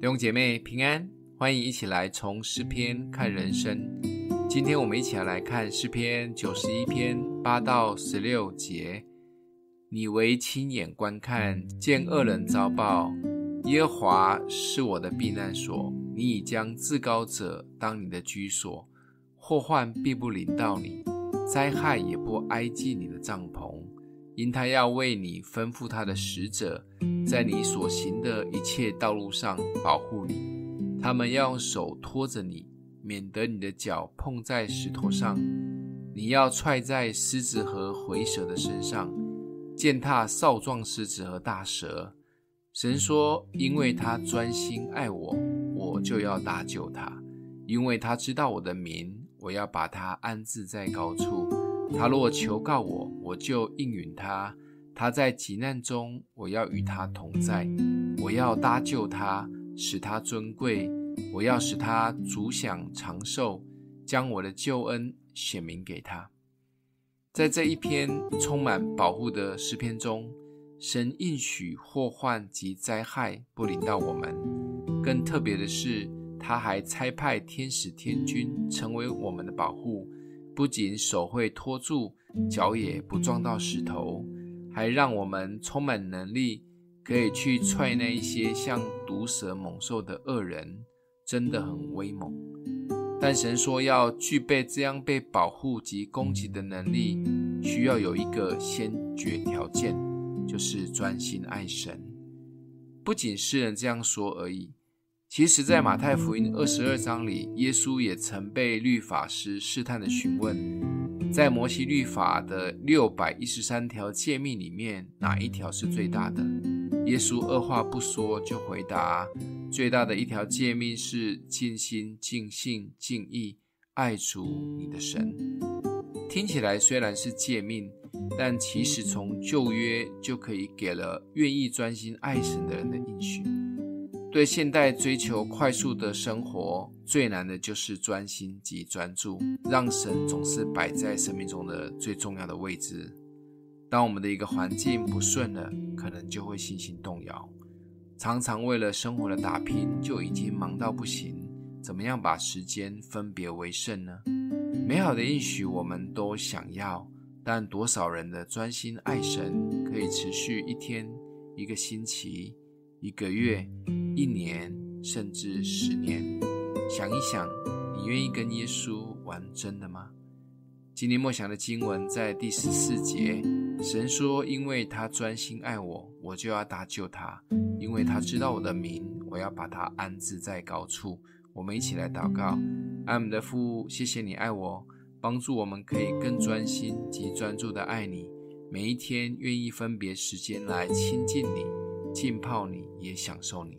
弟兄姐妹平安，欢迎一起来从诗篇看人生。今天我们一起来看诗篇九十一篇八到十六节。你惟亲眼观看，见恶人遭报。耶和华是我的避难所，你已将至高者当你的居所，祸患必不临到你，灾害也不挨近你的帐篷。因他要为你吩咐他的使者，在你所行的一切道路上保护你。他们要用手托着你，免得你的脚碰在石头上。你要踹在狮子和回蛇的身上，践踏少壮狮子和大蛇。神说：“因为他专心爱我，我就要搭救他；因为他知道我的名，我要把他安置在高处。”他若求告我，我就应允他；他在急难中，我要与他同在。我要搭救他，使他尊贵；我要使他足享长寿，将我的救恩显明给他。在这一篇充满保护的诗篇中，神应许祸患及灾害不临到我们。更特别的是，他还差派天使天军成为我们的保护。不仅手会托住，脚也不撞到石头，还让我们充满能力，可以去踹那一些像毒蛇猛兽的恶人，真的很威猛。但神说要具备这样被保护及攻击的能力，需要有一个先决条件，就是专心爱神。不仅诗人这样说而已。其实，在马太福音二十二章里，耶稣也曾被律法师试探的询问，在摩西律法的六百一十三条诫命里面，哪一条是最大的？耶稣二话不说就回答：最大的一条诫命是尽心、尽性、尽意爱主你的神。听起来虽然是诫命，但其实从旧约就可以给了愿意专心爱神的人的应许。对现代追求快速的生活，最难的就是专心及专注，让神总是摆在生命中的最重要的位置。当我们的一个环境不顺了，可能就会信心动摇。常常为了生活的打拼，就已经忙到不行，怎么样把时间分别为圣呢？美好的应许我们都想要，但多少人的专心爱神可以持续一天、一个星期、一个月？一年甚至十年，想一想，你愿意跟耶稣玩真的吗？今天默想的经文在第十四节，神说：“因为他专心爱我，我就要搭救他；因为他知道我的名，我要把他安置在高处。”我们一起来祷告：爱我们的父，谢谢你爱我，帮助我们可以更专心及专注的爱你。每一天愿意分别时间来亲近你、浸泡你，也享受你。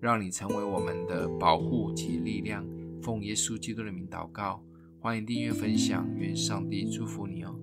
让你成为我们的保护及力量，奉耶稣基督的名祷告，欢迎订阅分享，愿上帝祝福你哦。